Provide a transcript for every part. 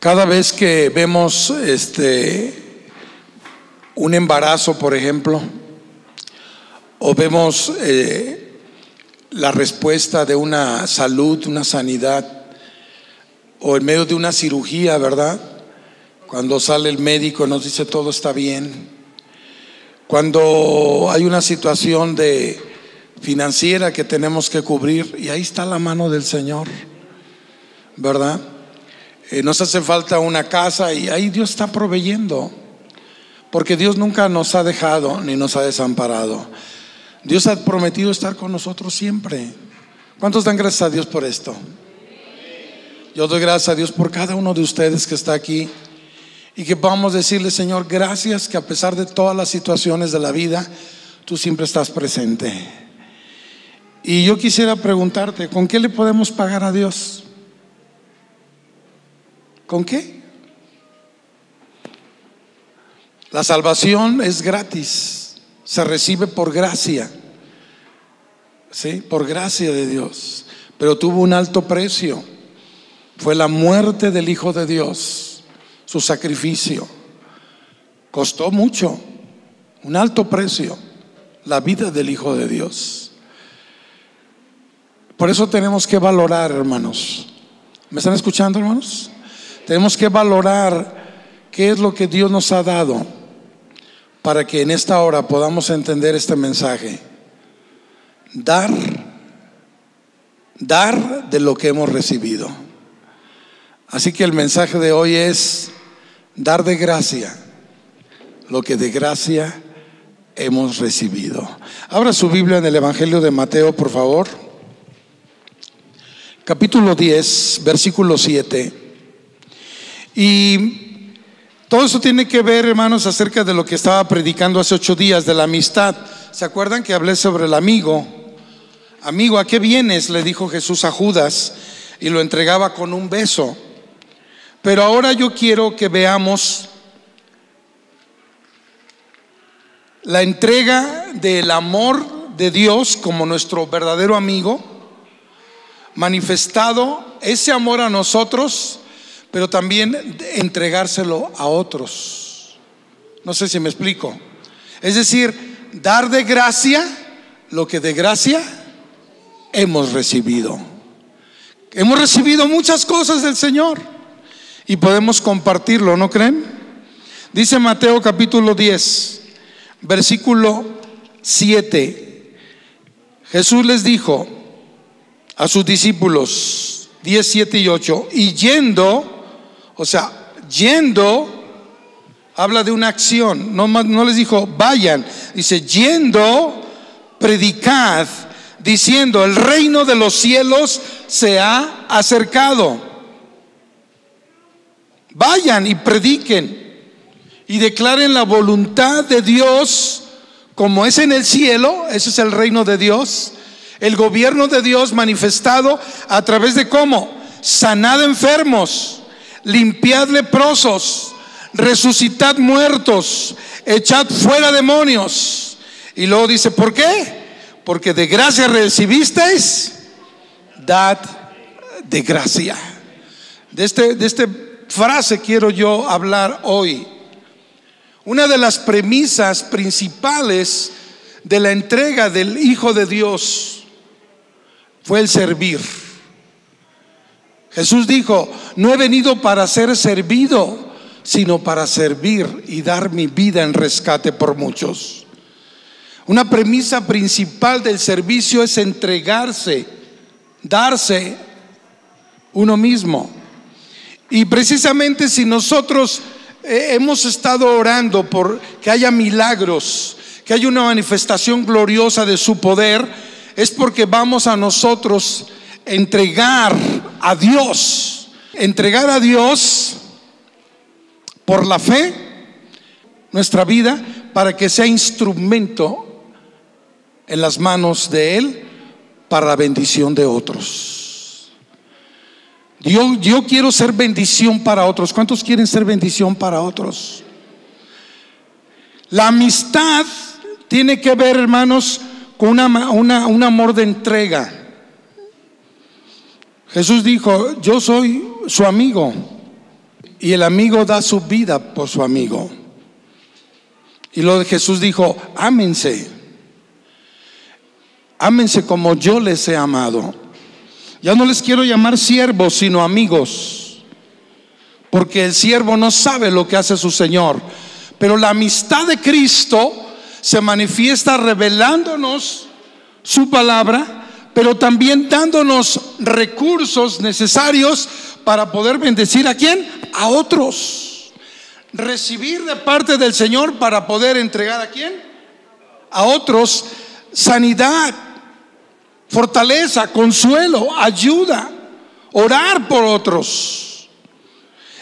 Cada vez que vemos este un embarazo, por ejemplo, o vemos eh, la respuesta de una salud, una sanidad, o en medio de una cirugía, ¿verdad? Cuando sale el médico nos dice todo está bien. Cuando hay una situación de financiera que tenemos que cubrir y ahí está la mano del Señor, ¿verdad? Eh, nos hace falta una casa y ahí Dios está proveyendo, porque Dios nunca nos ha dejado ni nos ha desamparado. Dios ha prometido estar con nosotros siempre. ¿Cuántos dan gracias a Dios por esto? Yo doy gracias a Dios por cada uno de ustedes que está aquí y que podamos decirle, Señor, gracias que a pesar de todas las situaciones de la vida, tú siempre estás presente. Y yo quisiera preguntarte, ¿con qué le podemos pagar a Dios? ¿Con qué? La salvación es gratis, se recibe por gracia, ¿sí? Por gracia de Dios, pero tuvo un alto precio. Fue la muerte del Hijo de Dios, su sacrificio. Costó mucho, un alto precio, la vida del Hijo de Dios. Por eso tenemos que valorar, hermanos. ¿Me están escuchando, hermanos? Tenemos que valorar qué es lo que Dios nos ha dado para que en esta hora podamos entender este mensaje. Dar, dar de lo que hemos recibido. Así que el mensaje de hoy es dar de gracia lo que de gracia hemos recibido. Abra su Biblia en el Evangelio de Mateo, por favor. Capítulo 10, versículo 7. Y todo eso tiene que ver, hermanos, acerca de lo que estaba predicando hace ocho días, de la amistad. ¿Se acuerdan que hablé sobre el amigo? Amigo, ¿a qué vienes? Le dijo Jesús a Judas y lo entregaba con un beso. Pero ahora yo quiero que veamos la entrega del amor de Dios como nuestro verdadero amigo, manifestado ese amor a nosotros pero también entregárselo a otros. No sé si me explico. Es decir, dar de gracia lo que de gracia hemos recibido. Hemos recibido muchas cosas del Señor y podemos compartirlo, ¿no creen? Dice Mateo capítulo 10, versículo 7. Jesús les dijo a sus discípulos 10, 7 y 8, y yendo, o sea, yendo habla de una acción. No, no les dijo vayan. Dice yendo, predicad, diciendo el reino de los cielos se ha acercado. Vayan y prediquen y declaren la voluntad de Dios como es en el cielo, ese es el reino de Dios, el gobierno de Dios manifestado a través de cómo? Sanad enfermos limpiad leprosos, resucitad muertos, echad fuera demonios. Y luego dice, ¿por qué? Porque de gracia recibisteis, dad de gracia. De, este, de esta frase quiero yo hablar hoy. Una de las premisas principales de la entrega del Hijo de Dios fue el servir. Jesús dijo, no he venido para ser servido, sino para servir y dar mi vida en rescate por muchos. Una premisa principal del servicio es entregarse, darse uno mismo. Y precisamente si nosotros eh, hemos estado orando por que haya milagros, que haya una manifestación gloriosa de su poder, es porque vamos a nosotros entregar a Dios, entregar a Dios por la fe nuestra vida para que sea instrumento en las manos de Él para la bendición de otros. Yo, yo quiero ser bendición para otros. ¿Cuántos quieren ser bendición para otros? La amistad tiene que ver, hermanos, con una, un amor de entrega. Jesús dijo, yo soy su amigo. y el amigo da su vida por su amigo. Y lo de Jesús dijo, ámense, ámense como yo les he amado. Ya no les quiero llamar siervos, sino amigos, porque el siervo no sabe lo que hace su Señor. Pero la amistad de Cristo se manifiesta revelándonos su palabra, pero también dándonos recursos necesarios para poder bendecir a quién? A otros. Recibir de parte del Señor para poder entregar a quién? A otros sanidad, fortaleza, consuelo, ayuda, orar por otros.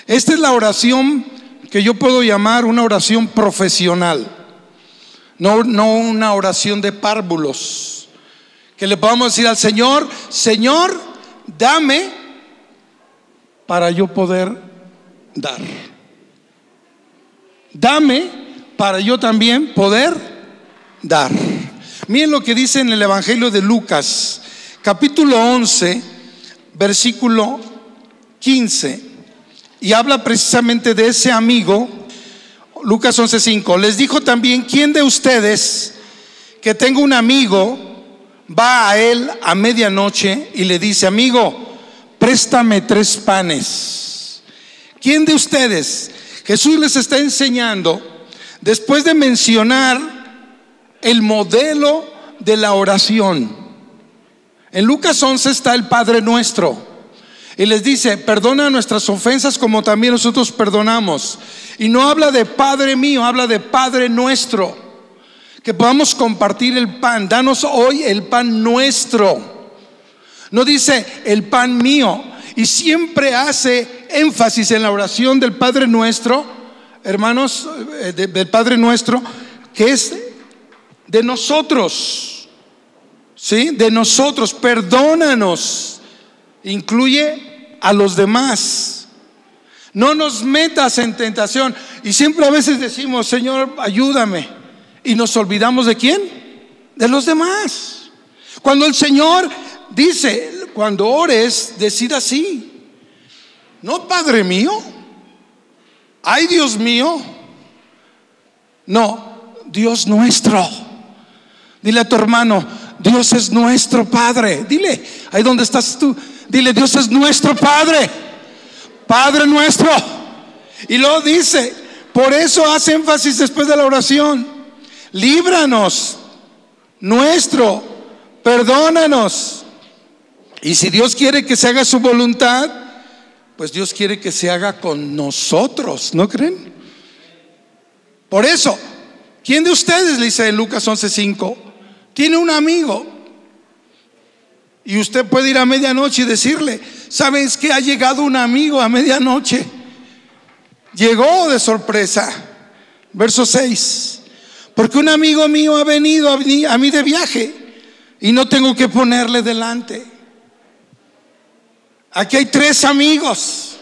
Esta es la oración que yo puedo llamar una oración profesional, no, no una oración de párvulos. Que le podamos decir al Señor, Señor, dame para yo poder dar. Dame para yo también poder dar. Miren lo que dice en el Evangelio de Lucas, capítulo 11, versículo 15. Y habla precisamente de ese amigo, Lucas 11:5. Les dijo también, ¿quién de ustedes que tenga un amigo va a él a medianoche y le dice, amigo, préstame tres panes? ¿Quién de ustedes? Jesús les está enseñando, después de mencionar el modelo de la oración. En Lucas 11 está el Padre Nuestro. Y les dice, perdona nuestras ofensas como también nosotros perdonamos. Y no habla de Padre mío, habla de Padre nuestro. Que podamos compartir el pan. Danos hoy el pan nuestro. No dice el pan mío. Y siempre hace énfasis en la oración del Padre nuestro, hermanos, eh, del Padre nuestro, que es de nosotros. ¿Sí? De nosotros. Perdónanos incluye a los demás. No nos metas en tentación. Y siempre a veces decimos, Señor, ayúdame. Y nos olvidamos de quién? De los demás. Cuando el Señor dice, cuando ores, decida así. No, Padre mío. Ay, Dios mío. No, Dios nuestro. Dile a tu hermano, Dios es nuestro Padre. Dile, ahí donde estás tú. Dile, Dios es nuestro Padre, Padre nuestro. Y luego dice, por eso hace énfasis después de la oración, líbranos, nuestro, perdónanos. Y si Dios quiere que se haga su voluntad, pues Dios quiere que se haga con nosotros, ¿no creen? Por eso, ¿quién de ustedes, le dice en Lucas 11:5, tiene un amigo y usted puede ir a medianoche y decirle, ¿sabes que ha llegado un amigo a medianoche? Llegó de sorpresa. Verso 6. Porque un amigo mío ha venido a mí de viaje y no tengo que ponerle delante. Aquí hay tres amigos.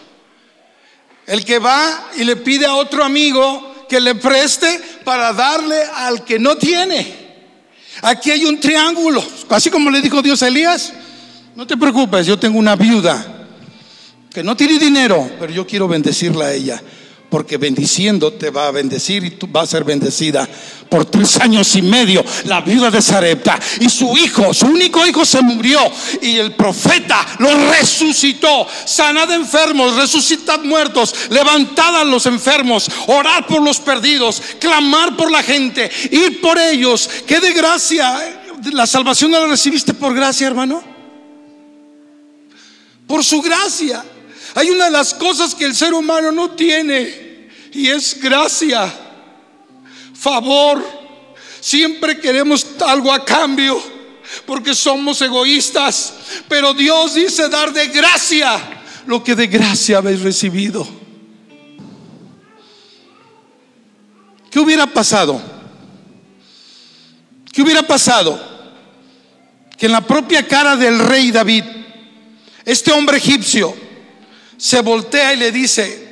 El que va y le pide a otro amigo que le preste para darle al que no tiene. Aquí hay un triángulo, así como le dijo Dios a Elías. No te preocupes, yo tengo una viuda que no tiene dinero, pero yo quiero bendecirla a ella. Porque bendiciendo te va a bendecir y tú vas a ser bendecida por tres años y medio. La viuda de Sarepta y su hijo, su único hijo se murió y el profeta lo resucitó. Sanad enfermos, resucitad muertos, levantad a los enfermos, orar por los perdidos, clamar por la gente, ir por ellos. Qué de gracia. La salvación no la recibiste por gracia, hermano. Por su gracia. Hay una de las cosas que el ser humano no tiene y es gracia, favor. Siempre queremos algo a cambio porque somos egoístas, pero Dios dice dar de gracia lo que de gracia habéis recibido. ¿Qué hubiera pasado? ¿Qué hubiera pasado? Que en la propia cara del rey David, este hombre egipcio, se voltea y le dice,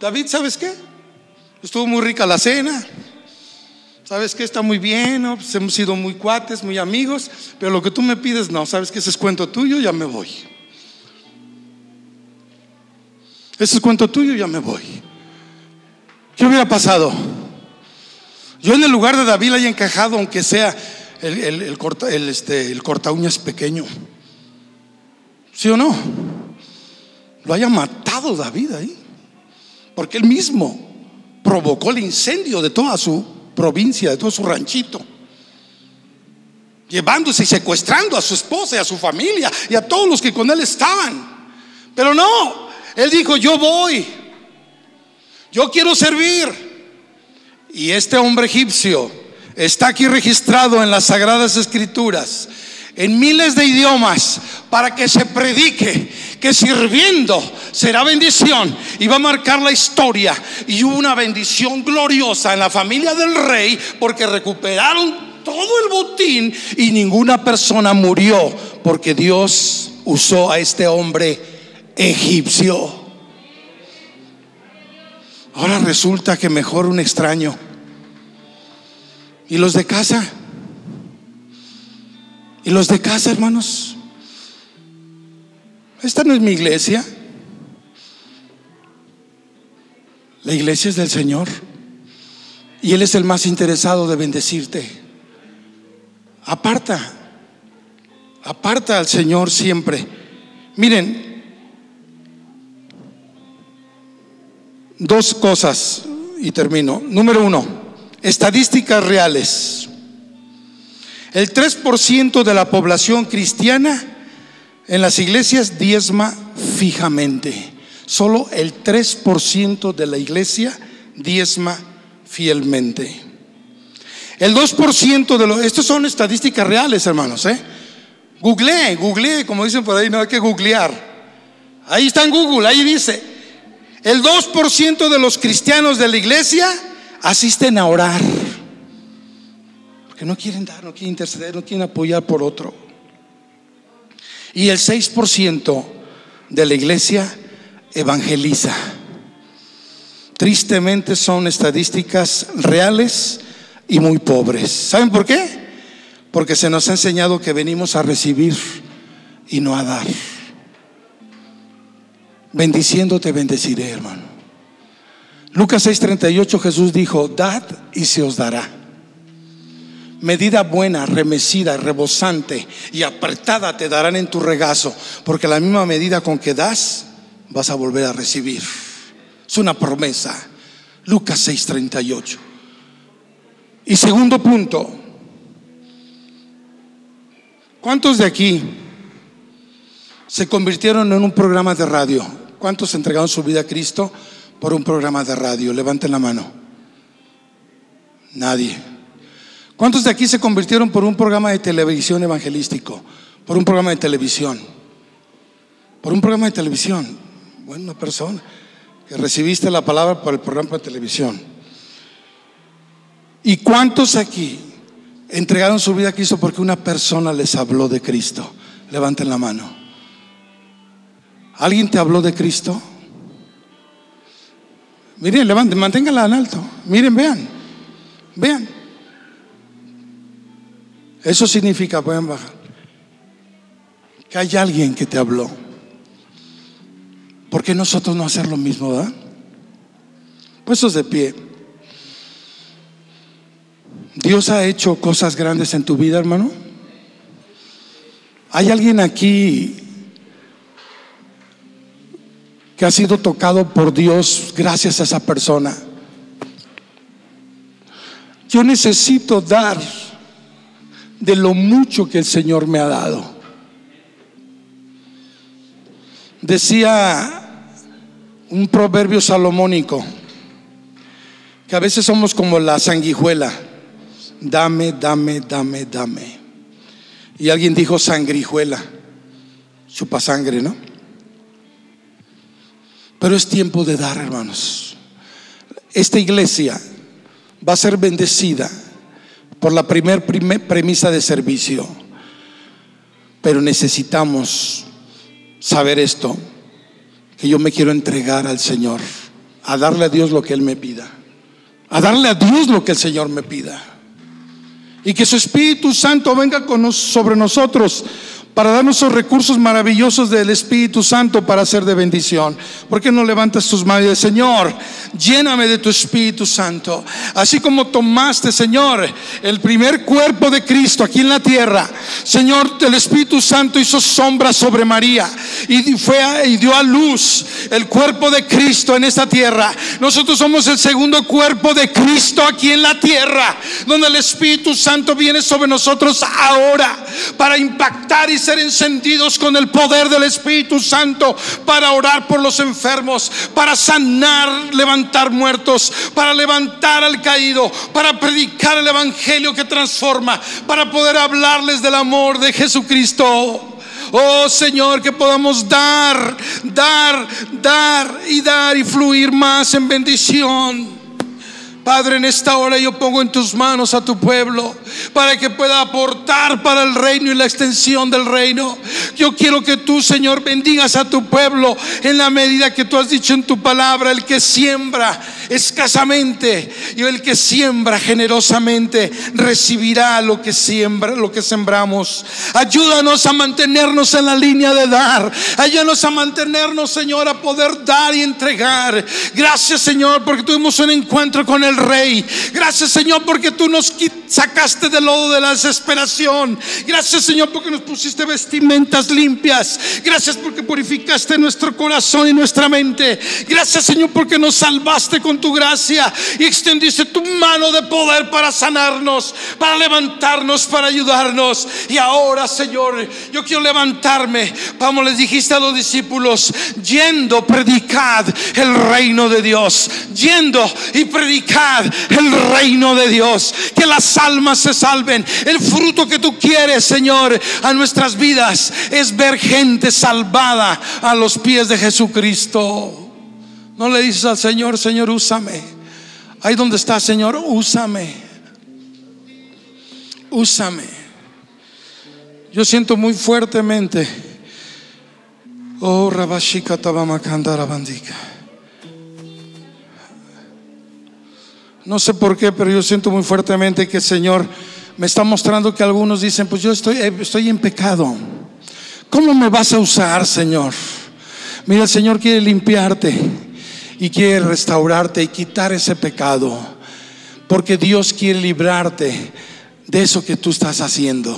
David, ¿sabes qué? Estuvo muy rica la cena. ¿Sabes qué? Está muy bien, pues hemos sido muy cuates, muy amigos, pero lo que tú me pides, no, ¿sabes qué? Ese es cuento tuyo, ya me voy. Ese es cuento tuyo, ya me voy. ¿Qué hubiera pasado? Yo en el lugar de David haya encajado, aunque sea el, el, corta, este, el corta uñas pequeño. ¿Sí o no? Lo haya matado David ahí. Porque él mismo provocó el incendio de toda su provincia, de todo su ranchito. Llevándose y secuestrando a su esposa y a su familia y a todos los que con él estaban. Pero no, él dijo, yo voy. Yo quiero servir. Y este hombre egipcio está aquí registrado en las Sagradas Escrituras, en miles de idiomas, para que se predique que sirviendo será bendición y va a marcar la historia. Y una bendición gloriosa en la familia del rey porque recuperaron todo el botín y ninguna persona murió porque Dios usó a este hombre egipcio. Ahora resulta que mejor un extraño. ¿Y los de casa? ¿Y los de casa, hermanos? Esta no es mi iglesia. La iglesia es del Señor. Y Él es el más interesado de bendecirte. Aparta. Aparta al Señor siempre. Miren, dos cosas y termino. Número uno, estadísticas reales. El 3% de la población cristiana en las iglesias diezma fijamente. Solo el 3% de la iglesia diezma fielmente. El 2% de los... Estas son estadísticas reales, hermanos. ¿eh? Googleé, googleé, como dicen por ahí, no hay que googlear. Ahí está en Google, ahí dice, el 2% de los cristianos de la iglesia asisten a orar. Porque no quieren dar, no quieren interceder, no quieren apoyar por otro. Y el 6% de la iglesia evangeliza. Tristemente son estadísticas reales y muy pobres. ¿Saben por qué? Porque se nos ha enseñado que venimos a recibir y no a dar. Bendiciendo te bendeciré, hermano. Lucas 6:38 Jesús dijo, dad y se os dará. Medida buena, remecida, rebosante y apretada te darán en tu regazo, porque la misma medida con que das, vas a volver a recibir. Es una promesa. Lucas 6:38. Y segundo punto, ¿cuántos de aquí se convirtieron en un programa de radio. ¿Cuántos entregaron su vida a Cristo por un programa de radio? Levanten la mano. Nadie. ¿Cuántos de aquí se convirtieron por un programa de televisión evangelístico? Por un programa de televisión. Por un programa de televisión. Buena persona que recibiste la palabra por el programa de televisión. ¿Y cuántos aquí entregaron su vida a Cristo porque una persona les habló de Cristo? Levanten la mano. ¿Alguien te habló de Cristo? Miren, levanten, manténganla en alto. Miren, vean, vean. Eso significa, pueden bajar, que hay alguien que te habló. ¿Por qué nosotros no hacer lo mismo, verdad? Puestos de pie. Dios ha hecho cosas grandes en tu vida, hermano. ¿Hay alguien aquí que ha sido tocado por Dios gracias a esa persona. Yo necesito dar de lo mucho que el Señor me ha dado. Decía un proverbio salomónico que a veces somos como la sanguijuela. Dame, dame, dame, dame. Y alguien dijo sangrijuela, chupa sangre, ¿no? Pero es tiempo de dar, hermanos. Esta iglesia va a ser bendecida por la primer, premisa de servicio. Pero necesitamos saber esto, que yo me quiero entregar al Señor, a darle a Dios lo que Él me pida, a darle a Dios lo que el Señor me pida. Y que su Espíritu Santo venga con sobre nosotros para darnos los recursos maravillosos del Espíritu Santo para ser de bendición. ¿Por qué no levantas tus manos y Señor, lléname de tu Espíritu Santo? Así como tomaste, Señor, el primer cuerpo de Cristo aquí en la tierra, Señor, el Espíritu Santo hizo sombra sobre María y fue y dio a luz el cuerpo de Cristo en esta tierra. Nosotros somos el segundo cuerpo de Cristo aquí en la tierra, donde el Espíritu Santo viene sobre nosotros ahora para impactar y ser encendidos con el poder del Espíritu Santo para orar por los enfermos, para sanar, levantar muertos, para levantar al caído, para predicar el Evangelio que transforma, para poder hablarles del amor de Jesucristo. Oh Señor, que podamos dar, dar, dar y dar y fluir más en bendición. Padre, en esta hora yo pongo en tus manos a tu pueblo para que pueda aportar para el reino y la extensión del reino. Yo quiero que tú, Señor, bendigas a tu pueblo en la medida que tú has dicho en tu palabra, el que siembra escasamente y el que siembra generosamente recibirá lo que siembra, lo que sembramos. Ayúdanos a mantenernos en la línea de dar. Ayúdanos a mantenernos, Señor, a poder dar y entregar. Gracias, Señor, porque tuvimos un encuentro con el Rey. Gracias Señor porque tú nos sacaste del lodo de la desesperación. Gracias Señor porque nos pusiste vestimentas limpias. Gracias porque purificaste nuestro corazón y nuestra mente. Gracias Señor porque nos salvaste con tu gracia y extendiste tu mano de poder para sanarnos, para levantarnos, para ayudarnos. Y ahora Señor, yo quiero levantarme. Vamos, les dijiste a los discípulos, yendo, predicad el reino de Dios. Yendo y predicad el reino de Dios. Que las almas se salven. El fruto que tú quieres, Señor, a nuestras vidas es ver gente salvada a los pies de Jesucristo. No le dices al Señor, Señor, úsame. Ahí donde está, Señor, úsame. Úsame. Yo siento muy fuertemente. Oh, Rabashika Tabama Kandara Bandika. No sé por qué, pero yo siento muy fuertemente que el Señor me está mostrando que algunos dicen, pues yo estoy, eh, estoy en pecado. ¿Cómo me vas a usar, Señor? Mira, el Señor quiere limpiarte y quiere restaurarte y quitar ese pecado. Porque Dios quiere librarte de eso que tú estás haciendo.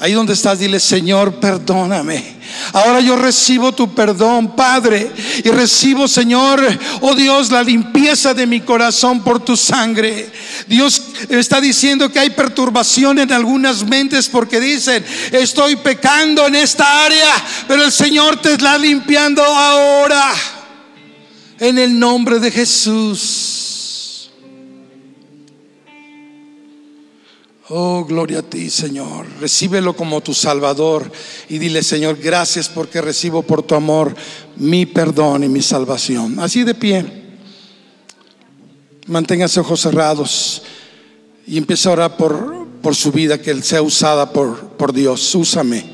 Ahí donde estás, dile, Señor, perdóname. Ahora yo recibo tu perdón, Padre, y recibo, Señor, oh Dios, la limpieza de mi corazón por tu sangre. Dios está diciendo que hay perturbación en algunas mentes porque dicen, estoy pecando en esta área, pero el Señor te está limpiando ahora. En el nombre de Jesús. Oh, gloria a ti, Señor. Recíbelo como tu Salvador y dile, Señor, gracias porque recibo por tu amor mi perdón y mi salvación. Así de pie. Manténgase ojos cerrados y empieza a orar por, por su vida, que Él sea usada por, por Dios. Úsame.